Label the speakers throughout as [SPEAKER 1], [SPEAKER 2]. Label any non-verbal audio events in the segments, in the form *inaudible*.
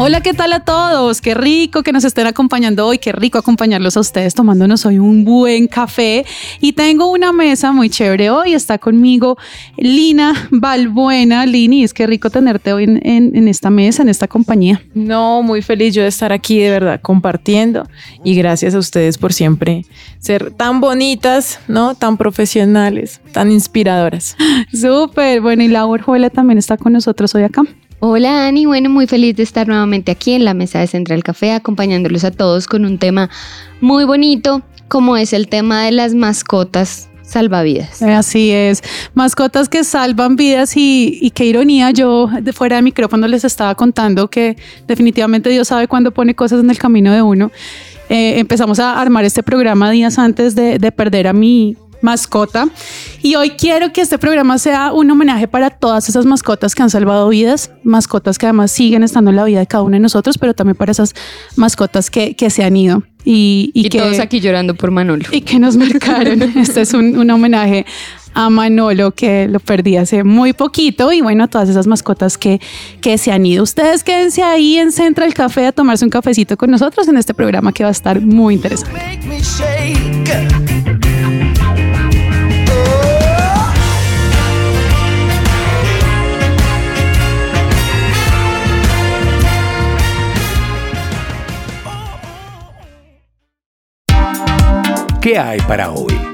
[SPEAKER 1] Hola, ¿qué tal a todos? Qué rico que nos estén acompañando hoy, qué rico acompañarlos a ustedes tomándonos hoy un buen café. Y tengo una mesa muy chévere hoy, está conmigo Lina Balbuena. Lini, es que rico tenerte hoy en, en- en esta mesa, en esta compañía.
[SPEAKER 2] No, muy feliz yo de estar aquí de verdad compartiendo y gracias a ustedes por siempre ser tan bonitas, ¿no? Tan profesionales, tan inspiradoras. *gasps*
[SPEAKER 1] Súper, bueno, y Laura Orjuela también está con nosotros hoy acá.
[SPEAKER 3] Hola Ani, bueno, muy feliz de estar nuevamente aquí en la mesa de Central Café acompañándolos a todos con un tema muy bonito como es el tema de las mascotas salvavidas.
[SPEAKER 1] Así es, mascotas que salvan vidas y, qué ironía, yo de fuera de micrófono les estaba contando que definitivamente Dios sabe cuándo pone cosas en el camino de uno. Eh, empezamos a armar este programa días antes de perder a mi mascota y hoy quiero que este programa sea un homenaje para todas esas mascotas que han salvado vidas, mascotas que además siguen estando en la vida de cada uno de nosotros, pero también para esas mascotas que, que se han ido y, y
[SPEAKER 3] Y,
[SPEAKER 1] que
[SPEAKER 3] todos aquí llorando por Manolo.
[SPEAKER 1] y que nos marcaron. *laughs* Este es un, un homenaje a Manolo que lo perdí hace muy poquito y bueno, a todas esas mascotas que, que se han ido. Ustedes quédense ahí en Central Café a tomarse un cafecito con nosotros en este programa que va a estar muy interesante.
[SPEAKER 4] ¿Qué hay para hoy?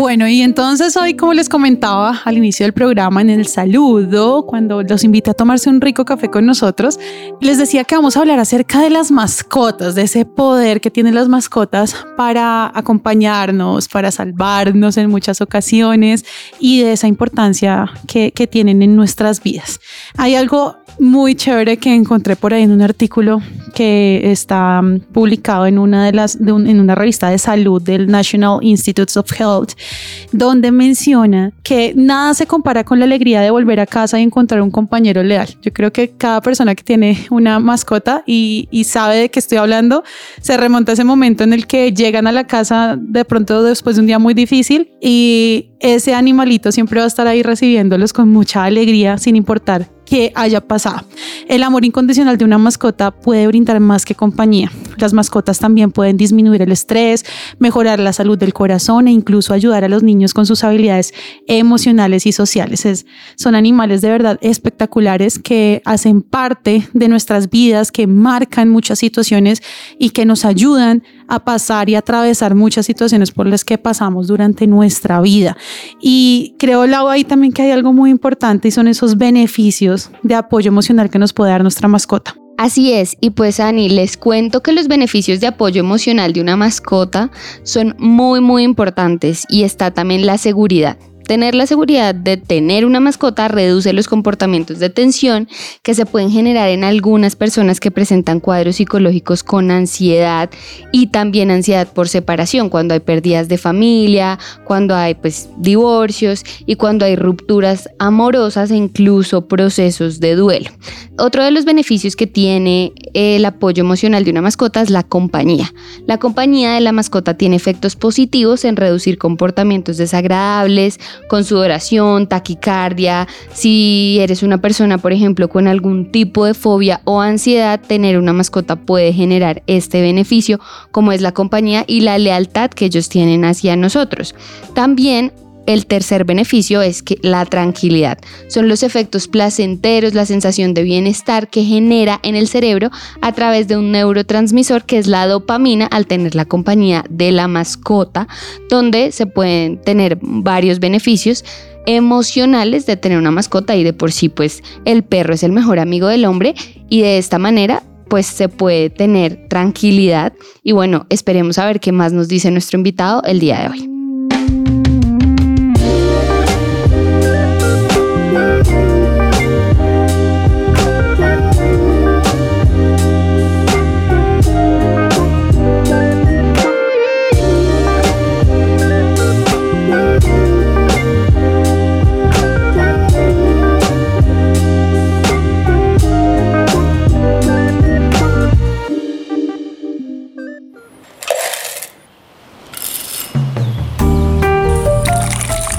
[SPEAKER 1] Bueno, y entonces hoy, como les comentaba al inicio del programa, en el saludo, cuando los invité a tomarse un rico café con nosotros, les decía que vamos a hablar acerca de las mascotas, de ese poder que tienen las mascotas para acompañarnos, para salvarnos en muchas ocasiones y de esa importancia que, que tienen en nuestras vidas. Hay algo muy chévere que encontré por ahí en un artículo que está mm, publicado en una de las de un- en una revista de salud del National Institutes of Health donde menciona que nada se compara con la alegría de volver a casa y encontrar un compañero leal. Yo creo que cada persona que tiene una mascota y, y sabe de qué estoy hablando, se remonta a ese momento en el que llegan a la casa de pronto después de un día muy difícil y ese animalito siempre va a estar ahí recibiéndolos con mucha alegría sin importar que haya pasado. El amor incondicional de una mascota puede brindar más que compañía. Las mascotas también pueden disminuir el estrés, mejorar la salud del corazón e incluso ayudar a los niños con sus habilidades emocionales y sociales. Es- son animales de verdad espectaculares que hacen parte de nuestras vidas, que marcan muchas situaciones y que nos ayudan a pasar y atravesar muchas situaciones por las que pasamos durante nuestra vida. Y creo, Lau, ahí también que hay algo muy importante y son esos beneficios de apoyo emocional que nos puede dar nuestra mascota.
[SPEAKER 3] Así es, y pues Ani, les cuento que los beneficios de apoyo emocional de una mascota son muy muy importantes y está también la seguridad. Tener la seguridad de tener una mascota reduce los comportamientos de tensión que se pueden generar en algunas personas que presentan cuadros psicológicos con ansiedad y también ansiedad por separación, cuando hay pérdidas de familia, cuando hay pues divorcios y cuando hay rupturas amorosas e incluso procesos de duelo. Otro de los beneficios que tiene el apoyo emocional de una mascota es la compañía. La compañía de la mascota tiene efectos positivos en reducir comportamientos desagradables, con sudoración, taquicardia. Si eres una persona, por ejemplo, con algún tipo de fobia o ansiedad, tener una mascota puede generar este beneficio, como es la compañía y la lealtad que ellos tienen hacia nosotros. También el tercer beneficio es que la tranquilidad. Son los efectos placenteros, la sensación de bienestar que genera en el cerebro a través de un neurotransmisor que es la dopamina al tener la compañía de la mascota, donde se pueden tener varios beneficios emocionales de tener una mascota y de por sí pues el perro es el mejor amigo del hombre y de esta manera pues se puede tener tranquilidad y bueno, esperemos a ver qué más nos dice nuestro invitado el día de hoy.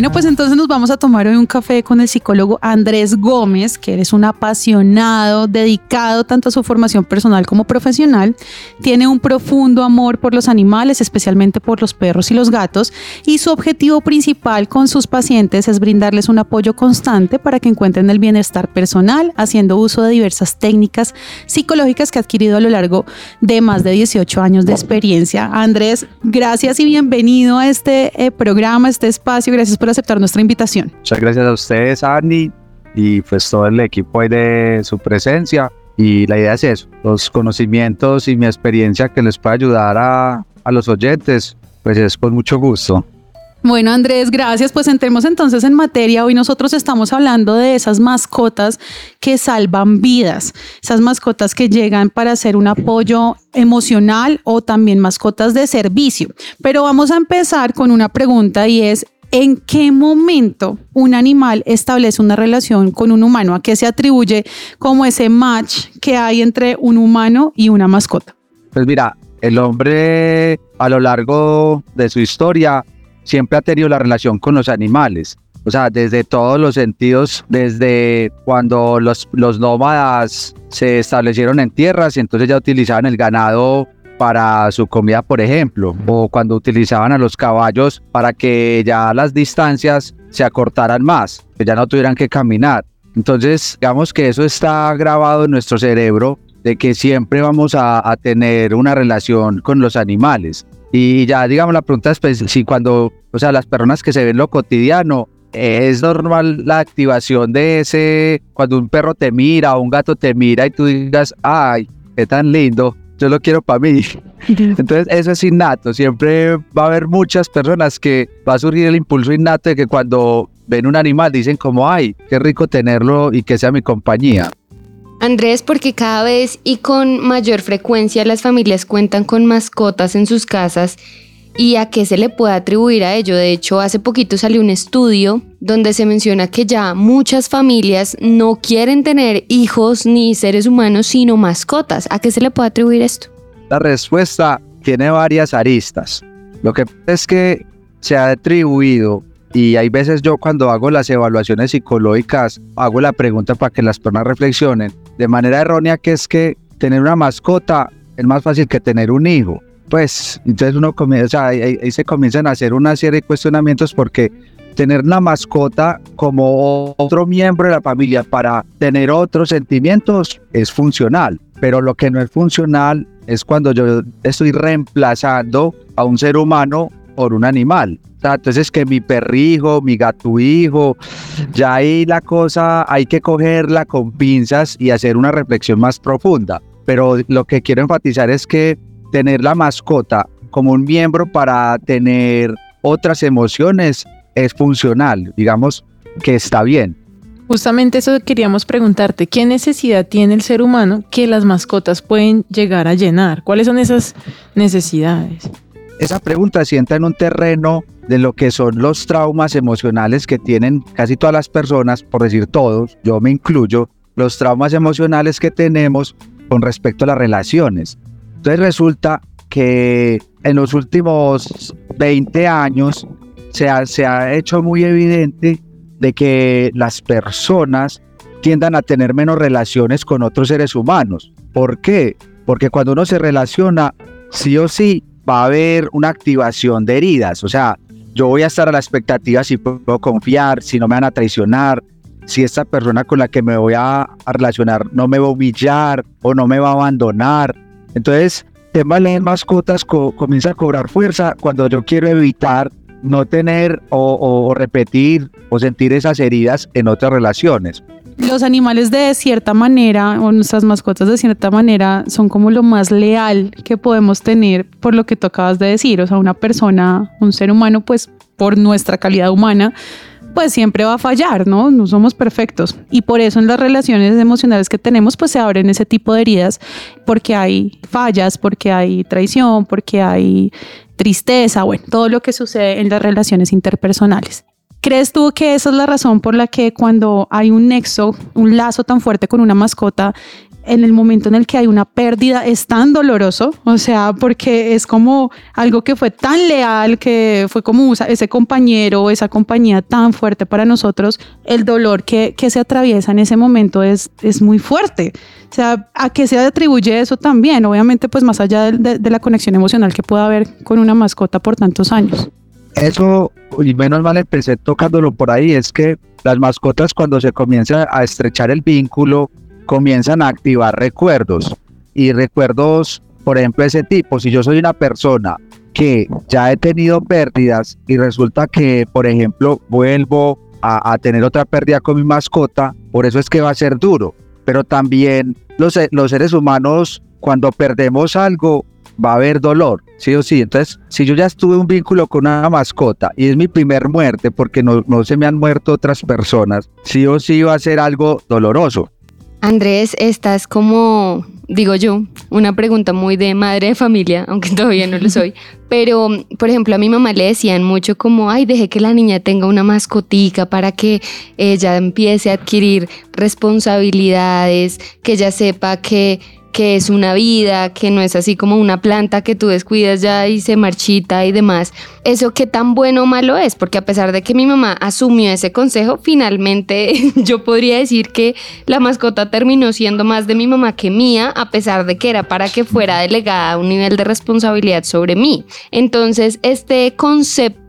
[SPEAKER 1] Bueno, pues entonces nos vamos a tomar hoy un café con el psicólogo Andrés Gómez, que eres un apasionado, dedicado tanto a su formación personal como profesional. Tiene un profundo amor por los animales, especialmente por los perros y los gatos, y su objetivo principal con sus pacientes es brindarles un apoyo constante para que encuentren el bienestar personal, haciendo uso de diversas técnicas psicológicas que ha adquirido a lo largo de más de 18 años de experiencia. Andrés, gracias y bienvenido a este eh, programa, a este espacio. Gracias por aceptar nuestra invitación.
[SPEAKER 5] Muchas gracias a ustedes, Andy, y pues todo el equipo ahí de su presencia. Y la idea es eso, los conocimientos y mi experiencia que les pueda ayudar a, a los oyentes, pues es con mucho gusto.
[SPEAKER 1] Bueno, Andrés, gracias. Pues entremos entonces en materia. Hoy nosotros estamos hablando de esas mascotas que salvan vidas, esas mascotas que llegan para hacer un apoyo emocional o también mascotas de servicio. Pero vamos a empezar con una pregunta y es, ¿en qué momento un animal establece una relación con un humano? ¿A qué se atribuye como ese match que hay entre un humano y una mascota?
[SPEAKER 5] Pues mira, el hombre a lo largo de su historia siempre ha tenido la relación con los animales. O sea, desde todos los sentidos, desde cuando los, los nómadas se establecieron en tierras y entonces ya utilizaban el ganado para su comida, por ejemplo, o cuando utilizaban a los caballos para que ya las distancias se acortaran más, que ya no tuvieran que caminar. Entonces, digamos que eso está grabado en nuestro cerebro de que siempre vamos a, tener una relación con los animales. Y ya, digamos, la pregunta es, pues, si cuando, o sea, las personas que se ven lo cotidiano, es normal la activación de ese, cuando un perro te mira un gato te mira y tú digas, ay, qué tan lindo, yo lo quiero para mí. *laughs* *laughs* Entonces, eso es innato. Siempre va a haber muchas personas que va a surgir el impulso innato de que cuando ven un animal dicen como, ay, qué rico tenerlo y que sea mi compañía.
[SPEAKER 3] Andrés, porque cada vez y con mayor frecuencia las familias cuentan con mascotas en sus casas y a qué se le puede atribuir a ello. De hecho, hace poquito salió un estudio donde se menciona que ya muchas familias no quieren tener hijos ni seres humanos, sino mascotas. ¿A qué se le puede atribuir esto?
[SPEAKER 5] La respuesta tiene varias aristas. Lo que es que se ha atribuido y hay veces yo cuando hago las evaluaciones psicológicas hago la pregunta para que las personas reflexionen de manera errónea que es que tener una mascota es más fácil que tener un hijo. Pues entonces uno comienza, o sea, ahí, se comienzan a hacer una serie de cuestionamientos porque tener una mascota como otro miembro de la familia para tener otros sentimientos es funcional, pero lo que no es funcional es cuando yo estoy reemplazando a un ser humano por un animal. Entonces que mi perrijo, mi gato hijo, ya ahí la cosa hay que cogerla con pinzas y hacer una reflexión más profunda. Pero lo que quiero enfatizar es que tener la mascota como un miembro para tener otras emociones es funcional, digamos que está bien.
[SPEAKER 2] Justamente eso queríamos preguntarte, ¿qué necesidad tiene el ser humano que las mascotas pueden llegar a llenar? ¿Cuáles son esas necesidades?
[SPEAKER 5] Esa pregunta sienta en un terreno de lo que son los traumas emocionales que tienen casi todas las personas, por decir todos, yo me incluyo, los traumas emocionales que tenemos con respecto a las relaciones. Entonces resulta que en los últimos 20 años se ha, se ha hecho muy evidente de que las personas tiendan a tener menos relaciones con otros seres humanos. ¿Por qué? Porque cuando uno se relaciona, sí o sí va a haber una activación de heridas. O sea, yo voy a estar a la expectativa si puedo confiar, si no me van a traicionar, si esta persona con la que me voy a, relacionar no me va a humillar o no me va a abandonar. Entonces, tema de mascotas co- comienza a cobrar fuerza cuando yo quiero evitar no tener o- o repetir o sentir esas heridas en otras relaciones.
[SPEAKER 1] Los animales de cierta manera, o nuestras mascotas de cierta manera, son como lo más leal que podemos tener por lo que tú acabas de decir. O sea, una persona, un ser humano, pues por nuestra calidad humana, pues siempre va a fallar, ¿no? No somos perfectos. Y por eso en las relaciones emocionales que tenemos, pues se abren ese tipo de heridas, porque hay fallas, porque hay traición, porque hay tristeza, bueno, todo lo que sucede en las relaciones interpersonales. ¿Crees tú que esa es la razón por la que cuando hay un nexo, un lazo tan fuerte con una mascota, en el momento en el que hay una pérdida es tan doloroso, o sea, porque es como algo que fue tan leal, que fue como ese compañero, esa compañía tan fuerte para nosotros, el dolor que, que se atraviesa en ese momento es, es muy fuerte. O sea, ¿a qué se atribuye eso también? Obviamente, pues más allá de, de la conexión emocional que pueda haber con una mascota por tantos años.
[SPEAKER 5] Eso, y menos mal empecé tocándolo por ahí, es que las mascotas cuando se comienza a estrechar el vínculo, comienzan a activar recuerdos y recuerdos, por ejemplo, ese tipo. Si yo soy una persona que ya he tenido pérdidas y resulta que, por ejemplo, vuelvo a, tener otra pérdida con mi mascota, por eso es que va a ser duro. Pero también los, los seres humanos, cuando perdemos algo, va a haber dolor, sí o sí. Entonces, si yo ya estuve un vínculo con una mascota y es mi primer muerte porque no, no se me han muerto otras personas, sí o sí va a ser algo doloroso.
[SPEAKER 3] Andrés, esta es como, digo yo, una pregunta muy de madre de familia, aunque *laughs* todavía no lo soy. Pero, por ejemplo, a mi mamá le decían mucho como, ay, deje que la niña tenga una mascotica para que ella empiece a adquirir responsabilidades, que ella sepa que que es una vida, que no es así como una planta que tú descuidas ya y se marchita y demás. Eso qué tan bueno o malo es, porque a pesar de que mi mamá asumió ese consejo, finalmente *laughs* yo podría decir que la mascota terminó siendo más de mi mamá que mía, a pesar de que era para que fuera delegada un nivel de responsabilidad sobre mí. Entonces, este concepto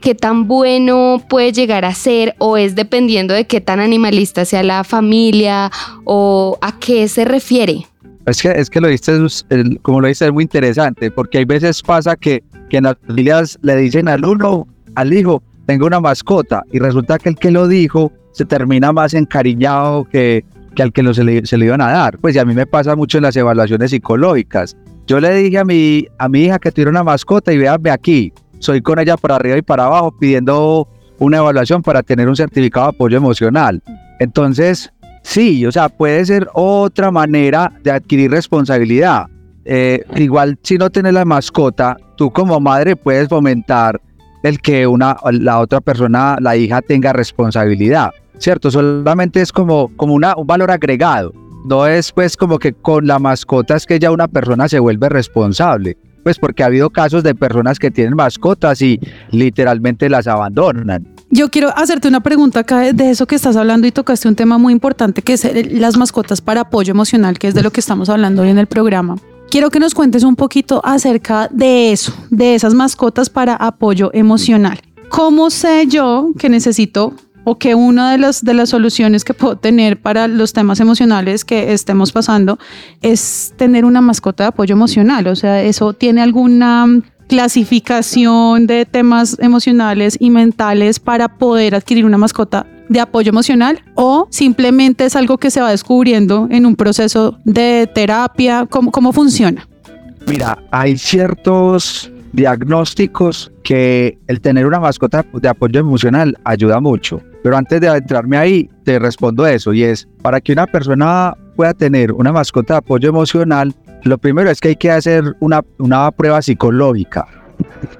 [SPEAKER 3] qué tan bueno puede llegar a ser o es dependiendo de qué tan animalista sea la familia o a qué se refiere.
[SPEAKER 5] Es que, es que lo dices, como lo dices, es muy interesante, porque hay veces pasa que, que en las familias le dicen al uno, al hijo, tengo una mascota, y resulta que el que lo dijo se termina más encariñado que, que al que lo, se, le, se le iban a dar. Pues y a mí me pasa mucho en las evaluaciones psicológicas. Yo le dije a mi, a mi hija que tuviera una mascota y véanme aquí, soy con ella para arriba y para abajo pidiendo una evaluación para tener un certificado de apoyo emocional. Entonces, Sí, o sea, puede ser otra manera de adquirir responsabilidad. Eh, igual si no tienes la mascota, tú como madre puedes fomentar el que una, la otra persona, la hija, tenga responsabilidad, ¿cierto? Solamente es como, como una, un valor agregado. No es pues como que con la mascota es que ya una persona se vuelve responsable, pues porque ha habido casos de personas que tienen mascotas y literalmente las abandonan.
[SPEAKER 1] Yo quiero hacerte una pregunta acá de eso que estás hablando y tocaste un tema muy importante que es las mascotas para apoyo emocional, que es de lo que estamos hablando hoy en el programa. Quiero que nos cuentes un poquito acerca de eso, de esas mascotas para apoyo emocional. ¿Cómo sé yo que necesito o que una de las, de las soluciones que puedo tener para los temas emocionales que estemos pasando es tener una mascota de apoyo emocional? O sea, ¿eso tiene alguna clasificación de temas emocionales y mentales para poder adquirir una mascota de apoyo emocional o simplemente es algo que se va descubriendo en un proceso de terapia? ¿Cómo, cómo funciona?
[SPEAKER 5] Mira, hay ciertos diagnósticos que el tener una mascota de apoyo emocional ayuda mucho. Pero antes de adentrarme ahí, te respondo eso y es, para que una persona pueda tener una mascota de apoyo emocional, lo primero es que hay que hacer una, una prueba psicológica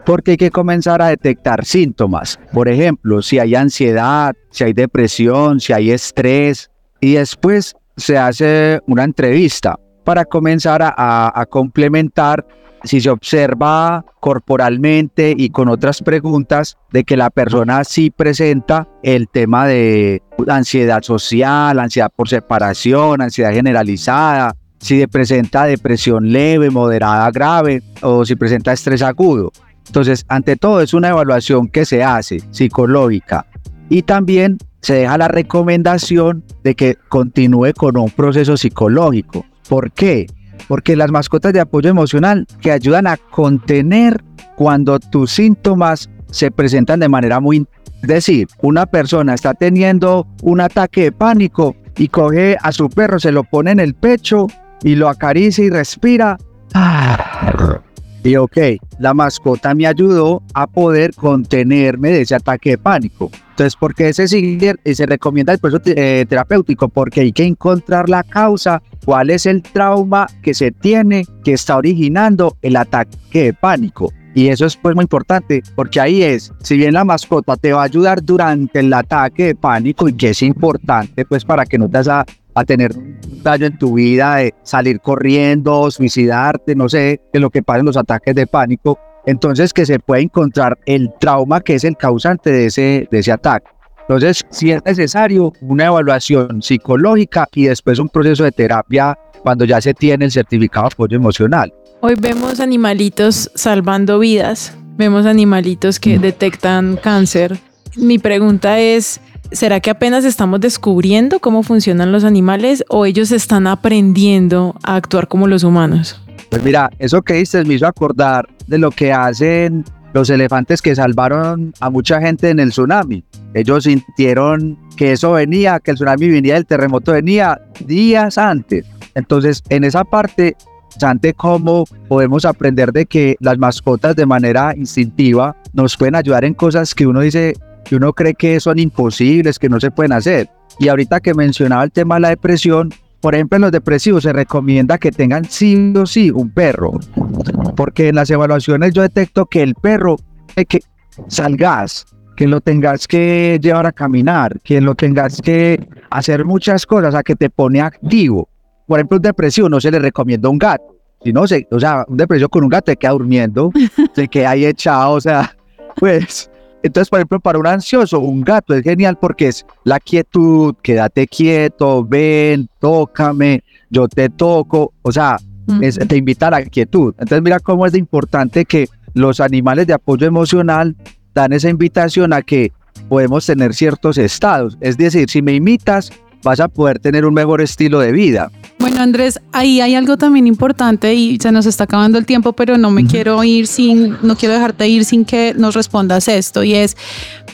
[SPEAKER 5] porque hay que comenzar a detectar síntomas. Por ejemplo, si hay ansiedad, si hay depresión, si hay estrés. Y después se hace una entrevista para comenzar a, a, complementar si se observa corporalmente y con otras preguntas de que la persona sí presenta el tema de ansiedad social, ansiedad por separación, ansiedad generalizada, si presenta depresión leve, moderada, grave o si presenta estrés agudo. Entonces, ante todo es una evaluación que se hace psicológica y también se deja la recomendación de que continúe con un proceso psicológico. ¿Por qué? Porque las mascotas de apoyo emocional que ayudan a contener cuando tus síntomas se presentan de manera muy... Es decir, una persona está teniendo un ataque de pánico y coge a su perro, se lo pone en el pecho y lo acaricia y respira. Ah. Y ok, la mascota me ayudó a poder contenerme de ese ataque de pánico. Entonces, ¿por qué se sigue y se recomienda el proceso eh, terapéutico? Porque hay que encontrar la causa, cuál es el trauma que se tiene que está originando el ataque de pánico. Y eso es pues muy importante porque ahí es, si bien la mascota te va a ayudar durante el ataque de pánico y que es importante pues para que no te a, tener un daño en tu vida de salir corriendo, suicidarte, no sé, de lo que pasa en los ataques de pánico, entonces que se puede encontrar el trauma que es el causante de ese, de ese ataque. Entonces, si es necesario, una evaluación psicológica y después un proceso de terapia cuando ya se tiene el certificado de apoyo emocional.
[SPEAKER 2] Hoy vemos animalitos salvando vidas, vemos animalitos que detectan cáncer. Mi pregunta es, ¿será que apenas estamos descubriendo cómo funcionan los animales o ellos están aprendiendo a actuar como los humanos?
[SPEAKER 5] Pues mira, eso que dices me hizo acordar de lo que hacen los elefantes que salvaron a mucha gente en el tsunami. Ellos sintieron que eso venía, que el tsunami venía, el terremoto venía días antes. Entonces, en esa parte, interesante cómo podemos aprender de que las mascotas de manera instintiva nos pueden ayudar en cosas que uno dice, que uno cree que son imposibles, que no se pueden hacer. Y ahorita que mencionaba el tema de la depresión, por ejemplo, en los depresivos se recomienda que tengan sí o sí un perro, porque en las evaluaciones yo detecto que el perro, eh, que salgas, que lo tengas que llevar a caminar, que lo tengas que hacer muchas cosas, a que te pone activo. Por ejemplo, un depresivo no se le recomienda un gato. Si no, se, o sea, un depresivo con un gato te queda durmiendo, se queda ahí echado, o sea, *laughs* pues. Entonces, por ejemplo, para un ansioso, un gato es genial porque es la quietud, quédate quieto, ven, tócame, yo te toco, o sea, es- te invita a la quietud. Entonces, mira cómo es de importante que los animales de apoyo emocional dan esa invitación a que podemos tener ciertos estados. Es decir, si me imitas, vas a poder tener un mejor estilo de vida.
[SPEAKER 1] Bueno, Andrés, ahí hay algo también importante y se nos está acabando el tiempo, pero no me quiero ir sin, no quiero dejarte ir sin que nos respondas esto y es,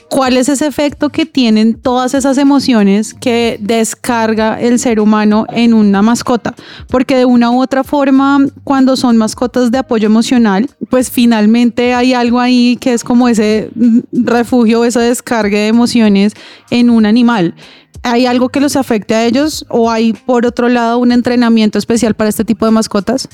[SPEAKER 1] ¿cuál es ese efecto que tienen todas esas emociones que descarga el ser humano en una mascota? Porque de una u otra forma, cuando son mascotas de apoyo emocional, pues finalmente hay algo ahí que es como ese mm, refugio, esa descarga de emociones en un animal. ¿Hay algo que los afecte a ellos o hay por otro lado un entrenamiento especial para este tipo de mascotas?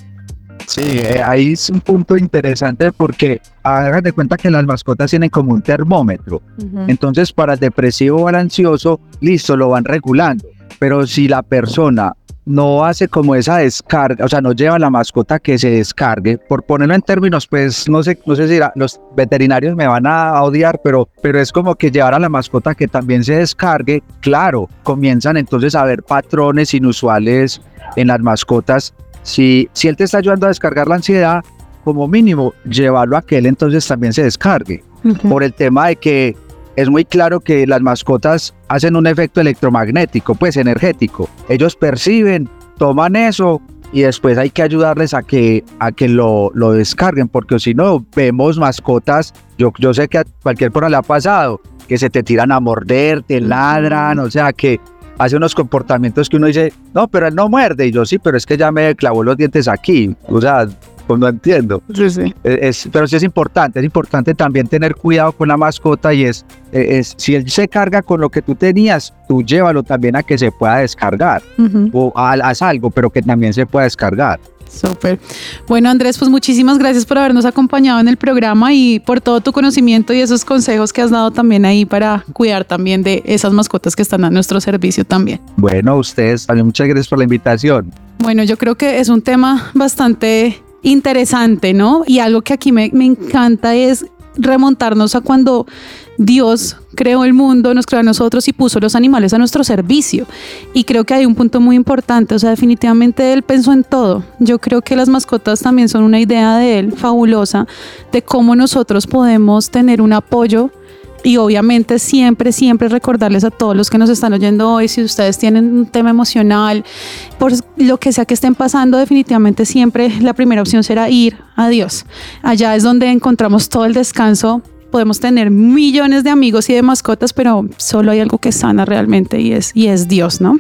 [SPEAKER 5] Sí, eh, ahí es un punto interesante porque hagan de cuenta que las mascotas tienen como un termómetro. Entonces, para el depresivo o el ansioso, listo, lo van regulando. Pero si la persona no hace como esa descarga, o sea, no lleva la mascota que se descargue, por ponerlo en términos, pues no sé, no sé si la- los veterinarios me van a odiar, pero, pero es como que llevar a la mascota que también se descargue, claro, comienzan entonces a ver patrones inusuales en las mascotas. Si, si él te está ayudando a descargar la ansiedad, como mínimo, llevarlo a que él entonces también se descargue. Por el tema de que es muy claro que las mascotas hacen un efecto electromagnético, pues energético. Ellos perciben, toman eso y después hay que ayudarles a que, a que lo, lo descarguen, porque si no, vemos mascotas, yo, yo sé que a cualquier persona le ha pasado, que se te tiran a morder, te ladran, o sea que hace unos comportamientos que uno dice, no, pero él no muerde, y yo sí, pero es que ya me clavó los dientes aquí, o sea, pues no entiendo.
[SPEAKER 1] Sí, sí.
[SPEAKER 5] Es- pero sí es importante, es importante también tener cuidado con la mascota y es, eh, es si él se carga con lo que tú tenías, tú llévalo también a que se pueda descargar o ha- haz algo, pero que también se pueda descargar.
[SPEAKER 1] Súper. Bueno, Andrés, pues muchísimas gracias por habernos acompañado en el programa y por todo tu conocimiento y esos consejos que has dado también ahí para cuidar también de esas mascotas que están a nuestro servicio también.
[SPEAKER 5] Bueno, ustedes también muchas gracias por la invitación.
[SPEAKER 1] Bueno, yo creo que es un tema bastante interesante, ¿no? Y algo que aquí me, me encanta es remontarnos a cuando Dios creó el mundo, nos creó a nosotros y puso los animales a nuestro servicio. Y creo que hay un punto muy importante, o sea, definitivamente Él pensó en todo. Yo creo que las mascotas también son una idea de Él fabulosa, de cómo nosotros podemos tener un apoyo y obviamente siempre, siempre recordarles a todos los que nos están oyendo hoy, si ustedes tienen un tema emocional, por lo que sea que estén pasando, definitivamente siempre la primera opción será ir a Dios. Allá es donde encontramos todo el descanso. Podemos tener millones de amigos y de mascotas, pero solo hay algo que sana realmente y es, y es Dios, ¿no?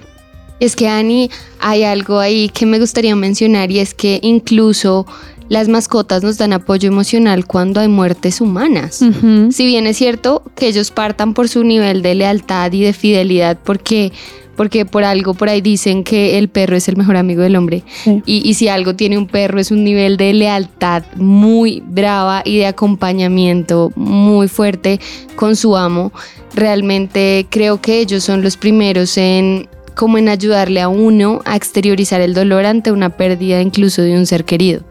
[SPEAKER 3] Es que, Ani, hay algo ahí que me gustaría mencionar y es que incluso las mascotas nos dan apoyo emocional cuando hay muertes humanas. Si bien es cierto que ellos partan por su nivel de lealtad y de fidelidad porque porque por algo por ahí dicen que el perro es el mejor amigo del hombre.
[SPEAKER 1] Sí.
[SPEAKER 3] Y, y si algo tiene un perro es un nivel de lealtad muy brava y de acompañamiento muy fuerte con su amo. Realmente creo que ellos son los primeros en como en ayudarle a uno a exteriorizar el dolor ante una pérdida incluso de un ser querido.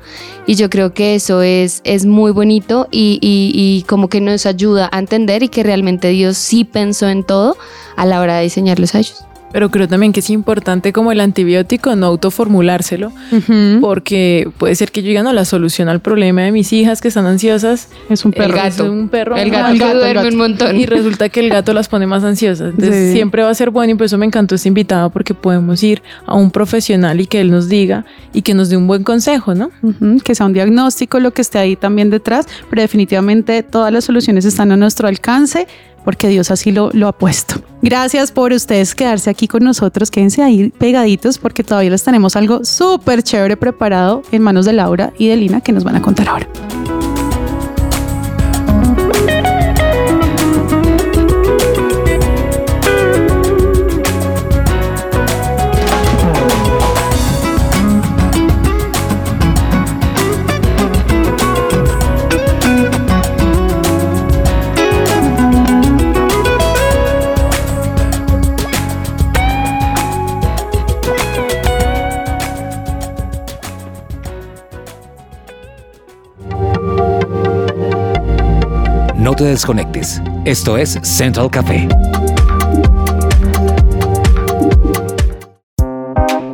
[SPEAKER 3] Y yo creo que eso es, es muy bonito y, y- como que nos ayuda a entender y que realmente Dios sí pensó en todo a la hora de diseñarlos a ellos.
[SPEAKER 2] Pero creo también que es importante como el antibiótico no autoformulárselo,
[SPEAKER 1] Ujú.
[SPEAKER 2] porque puede ser que yo diga, no, la solución al problema de mis hijas que están ansiosas
[SPEAKER 1] Es un
[SPEAKER 3] El
[SPEAKER 1] perro.
[SPEAKER 3] gato.
[SPEAKER 2] es un perro.
[SPEAKER 3] El gato,
[SPEAKER 1] el
[SPEAKER 3] duerme
[SPEAKER 1] gato.
[SPEAKER 3] un montón. *laughs*
[SPEAKER 2] Y resulta que el gato las pone más ansiosas. Entonces
[SPEAKER 1] Sí.
[SPEAKER 2] siempre va a ser bueno y por eso me encantó este invitado porque podemos ir a un profesional y que él nos diga y que nos dé un buen consejo, ¿no?
[SPEAKER 1] Ujú, que sea un diagnóstico, lo que esté ahí también detrás, pero definitivamente todas las soluciones están a nuestro alcance porque Dios así lo, lo ha puesto. Gracias por ustedes quedarse aquí con nosotros, quédense ahí pegaditos porque todavía les tenemos algo súper chévere preparado en manos de Laura y de Lina que nos van a contar ahora.
[SPEAKER 4] Te desconectes. Esto es Central Café.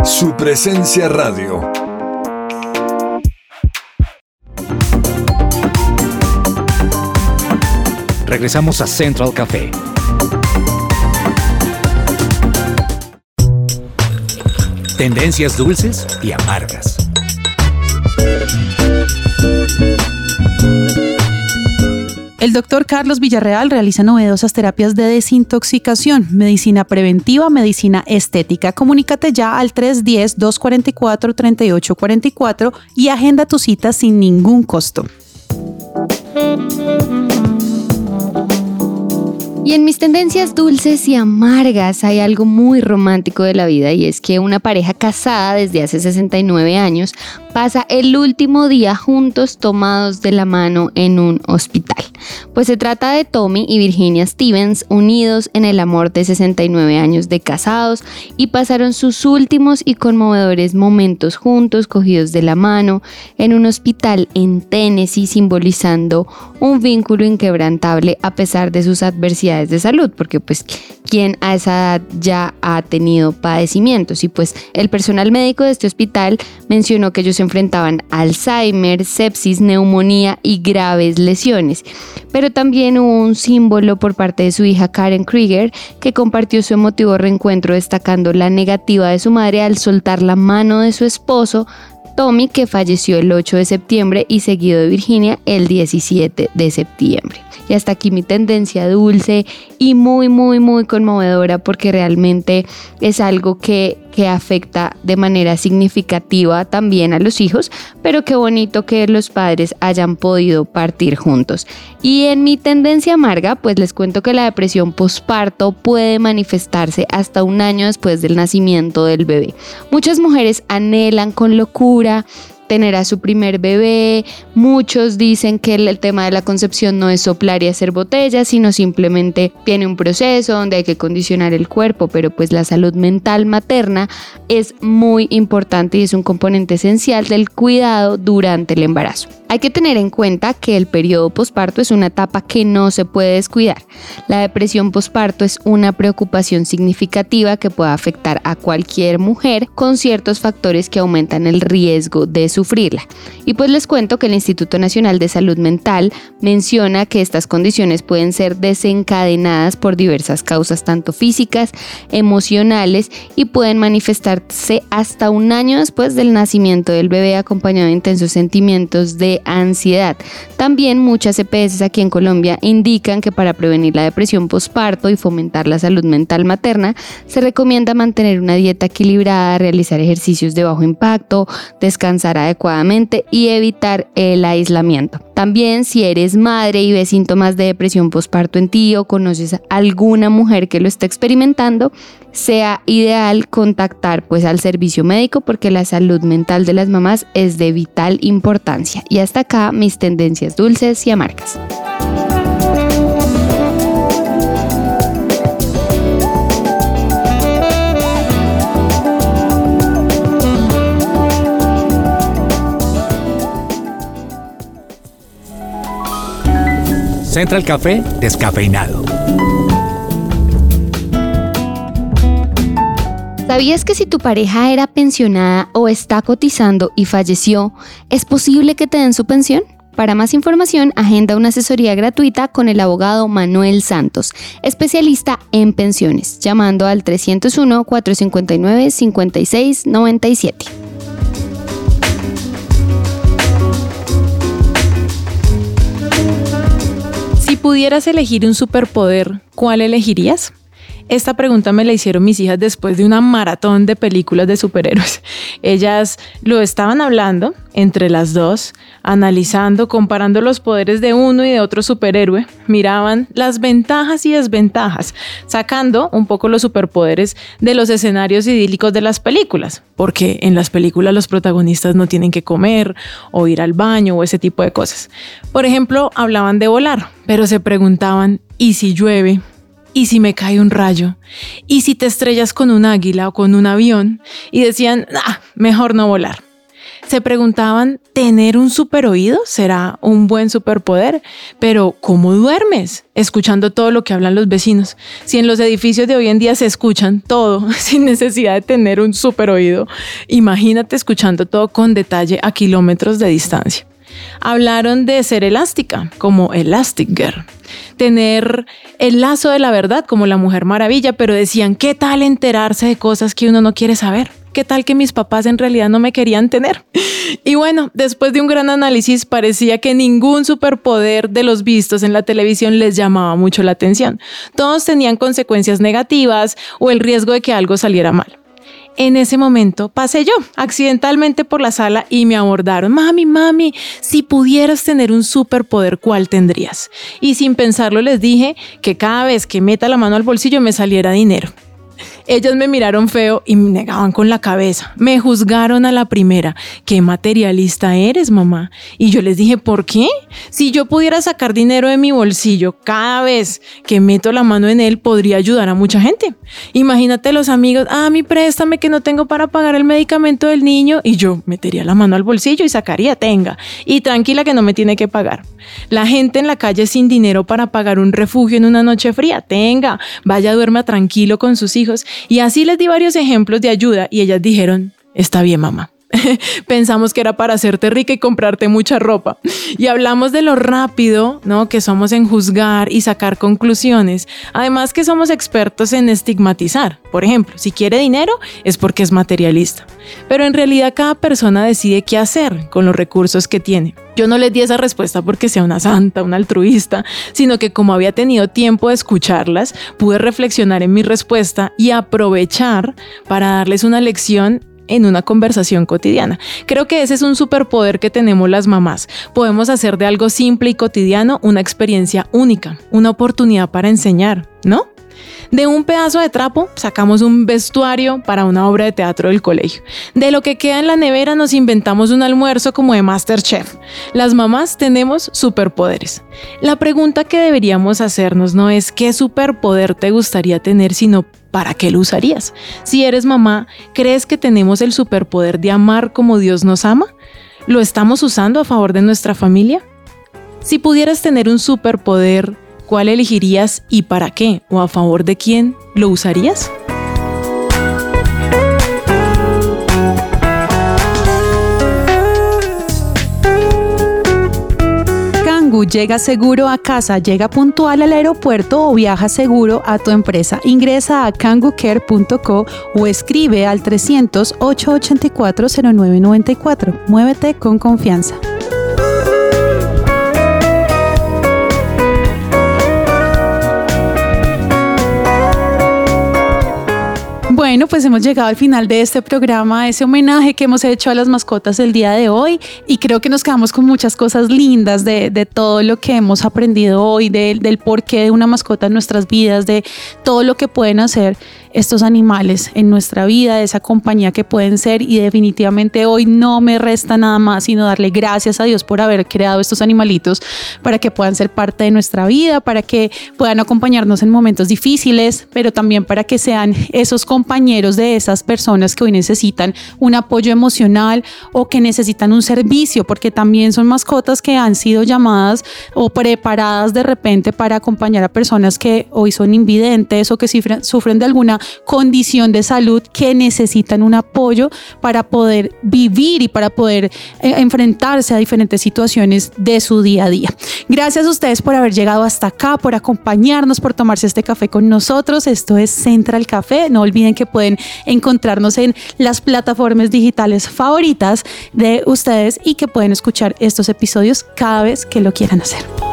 [SPEAKER 6] Su presencia radio.
[SPEAKER 4] Regresamos a Central Café. Tendencias dulces y amargas.
[SPEAKER 1] El doctor Carlos Villarreal realiza novedosas terapias de desintoxicación, medicina preventiva, medicina estética. Comunícate ya al 310-244-3844 y agenda tu cita sin ningún costo.
[SPEAKER 3] Y en mis tendencias dulces y amargas hay algo muy romántico de la vida y es que una pareja casada desde hace 69 años pasa el último día juntos tomados de la mano en un hospital. Pues se trata de Tommy y Virginia Stevens unidos en el amor de 69 años de casados y pasaron sus últimos y conmovedores momentos juntos cogidos de la mano en un hospital en Tennessee simbolizando un vínculo inquebrantable a pesar de sus adversidades de salud, porque pues quien a esa edad ya ha tenido padecimientos y pues el personal médico de este hospital mencionó que ellos se enfrentaban a Alzheimer, sepsis, neumonía y graves lesiones. Pero también hubo un símbolo por parte de su hija Karen Krieger que compartió su emotivo reencuentro destacando la negativa de su madre al soltar la mano de su esposo Tommy, que falleció el 8 de septiembre, y seguido de Virginia el 17 de septiembre. Y hasta aquí mi tendencia dulce y muy, muy, muy conmovedora porque realmente es algo que, que afecta de manera significativa también a los hijos, pero qué bonito que los padres hayan podido partir juntos. Y en mi tendencia amarga, pues les cuento que la depresión posparto puede manifestarse hasta un año después del nacimiento del bebé. Muchas mujeres anhelan con locura tener a su primer bebé. Muchos dicen que el, el tema de la concepción no es soplar y hacer botellas, sino simplemente tiene un proceso donde hay que condicionar el cuerpo, pero pues la salud mental materna es muy importante y es un componente esencial del cuidado durante el embarazo. Hay que tener en cuenta que el periodo posparto es una etapa que no se puede descuidar. La depresión posparto es una preocupación significativa que puede afectar a cualquier mujer con ciertos factores que aumentan el riesgo de sufrirla. Y pues les cuento que el Instituto Nacional de Salud Mental menciona que estas condiciones pueden ser desencadenadas por diversas causas tanto físicas, emocionales y pueden manifestarse hasta un año después del nacimiento del bebé acompañado de intensos sentimientos de ansiedad. También muchas EPS aquí en Colombia indican que para prevenir la depresión postparto y fomentar la salud mental materna, se recomienda mantener una dieta equilibrada, realizar ejercicios de bajo impacto, descansar adecuadamente y evitar el aislamiento. También si eres madre y ves síntomas de depresión postparto en ti o conoces a alguna mujer que lo está experimentando, sea ideal contactar pues al servicio médico porque la salud mental de las mamás es de vital importancia. Y hasta acá mis tendencias dulces y amargas.
[SPEAKER 4] Central Café descafeinado.
[SPEAKER 3] ¿Sabías que si tu pareja era pensionada o está cotizando y falleció, es posible que te den su pensión? Para más información, agenda una asesoría gratuita con el abogado Manuel Santos, especialista en pensiones, llamando al 301-459-5697.
[SPEAKER 2] Pudieras elegir un superpoder, ¿cuál elegirías? Esta pregunta me la hicieron mis hijas después de una maratón de películas de superhéroes. *laughs* Ellas lo estaban hablando entre las dos, analizando, comparando los poderes de uno y de otro superhéroe, miraban las ventajas y desventajas, sacando un poco los superpoderes de los escenarios idílicos de las películas, porque en las películas los protagonistas no tienen que comer o ir al baño o ese tipo de cosas. Por ejemplo, hablaban de volar, pero se preguntaban, ¿y si llueve? ¿Y si me cae un rayo? ¿Y si te estrellas con un águila o con un avión? Y decían, ah, mejor no volar. Se preguntaban, ¿tener un super oído será un buen superpoder? Pero, ¿cómo duermes? Escuchando todo lo que hablan los vecinos. Si en los edificios de hoy en día se escuchan todo *laughs* sin necesidad de tener un super oído, imagínate escuchando todo con detalle a kilómetros de distancia. Hablaron de ser elástica, como Elastic Girl. Tener el lazo de la verdad, como la Mujer Maravilla, pero decían, ¿qué tal enterarse de cosas que uno no quiere saber? ¿Qué tal que mis papás en realidad no me querían tener? *laughs* Y bueno, después de un gran análisis parecía que ningún superpoder de los vistos en la televisión les llamaba mucho la atención. Todos tenían consecuencias negativas o el riesgo de que algo saliera mal. En ese momento pasé yo accidentalmente por la sala y me abordaron, mami, mami, si pudieras tener un superpoder, ¿cuál tendrías? Y sin pensarlo les dije que cada vez que meta la mano al bolsillo me saliera dinero. Ellas me miraron feo y me negaban con la cabeza. Me juzgaron a la primera. ¿Qué materialista eres, mamá? Y yo les dije, ¿por qué? Si yo pudiera sacar dinero de mi bolsillo cada vez que meto la mano en él, podría ayudar a mucha gente. Imagínate los amigos, ah, mi préstame que no tengo para pagar el medicamento del niño. Y yo metería la mano al bolsillo y sacaría, tenga. Y tranquila que no me tiene que pagar. La gente en la calle sin dinero para pagar un refugio en una noche fría, tenga. Vaya, duerma tranquilo con sus hijos y así les di varios ejemplos de ayuda y ellas dijeron, está bien mamá. *laughs* Pensamos que era para hacerte rica y comprarte mucha ropa. Y hablamos de lo rápido, ¿no? Que somos en juzgar y sacar conclusiones. Además que somos expertos en estigmatizar. Por ejemplo, si quiere dinero es porque es materialista. Pero en realidad cada persona decide qué hacer con los recursos que tiene. Yo no les di esa respuesta porque sea una santa, una altruista, sino que como había tenido tiempo de escucharlas, pude reflexionar en mi respuesta y aprovechar para darles una lección en una conversación cotidiana. Creo que ese es un superpoder que tenemos las mamás. Podemos hacer de algo simple y cotidiano una experiencia única, una oportunidad para enseñar, ¿no? De un pedazo de trapo sacamos un vestuario para una obra de teatro del colegio. De lo que queda en la nevera nos inventamos un almuerzo como de Masterchef. Las mamás tenemos superpoderes. La pregunta que deberíamos hacernos no es qué superpoder te gustaría tener, sino ¿para qué lo usarías? Si eres mamá, ¿crees que tenemos el superpoder de amar como Dios nos ama? ¿Lo estamos usando a favor de nuestra familia? Si pudieras tener un superpoder, ¿Cuál elegirías y para qué? ¿O a favor de quién lo usarías?
[SPEAKER 1] Llega seguro a casa, llega puntual al aeropuerto o viaja seguro a tu empresa. Ingresa a kangucare.co o escribe al 300 884 0994. Muévete con confianza. Bueno, pues hemos llegado al final de este programa, ese homenaje que hemos hecho a las mascotas el día de hoy y creo que nos quedamos con muchas cosas lindas de, de todo lo que hemos aprendido hoy, de, del porqué de una mascota en nuestras vidas, de todo lo que pueden hacer estos animales en nuestra vida, de esa compañía que pueden ser y definitivamente hoy no me resta nada más sino darle gracias a Dios por haber creado estos animalitos para que puedan ser parte de nuestra vida, para que puedan acompañarnos en momentos difíciles, pero también para que sean esos compañeros de esas personas que hoy necesitan un apoyo emocional o que necesitan un servicio, porque también son mascotas que han sido llamadas o preparadas de repente para acompañar a personas que hoy son invidentes o que sufren de alguna condición de salud que necesitan un apoyo para poder vivir y para poder eh, enfrentarse a diferentes situaciones de su día a día. Gracias a ustedes por haber llegado hasta acá, por acompañarnos, por tomarse este café con nosotros. Esto es Central Café. No olviden que pueden encontrarnos en las plataformas digitales favoritas de ustedes y que pueden escuchar estos episodios cada vez que lo quieran hacer.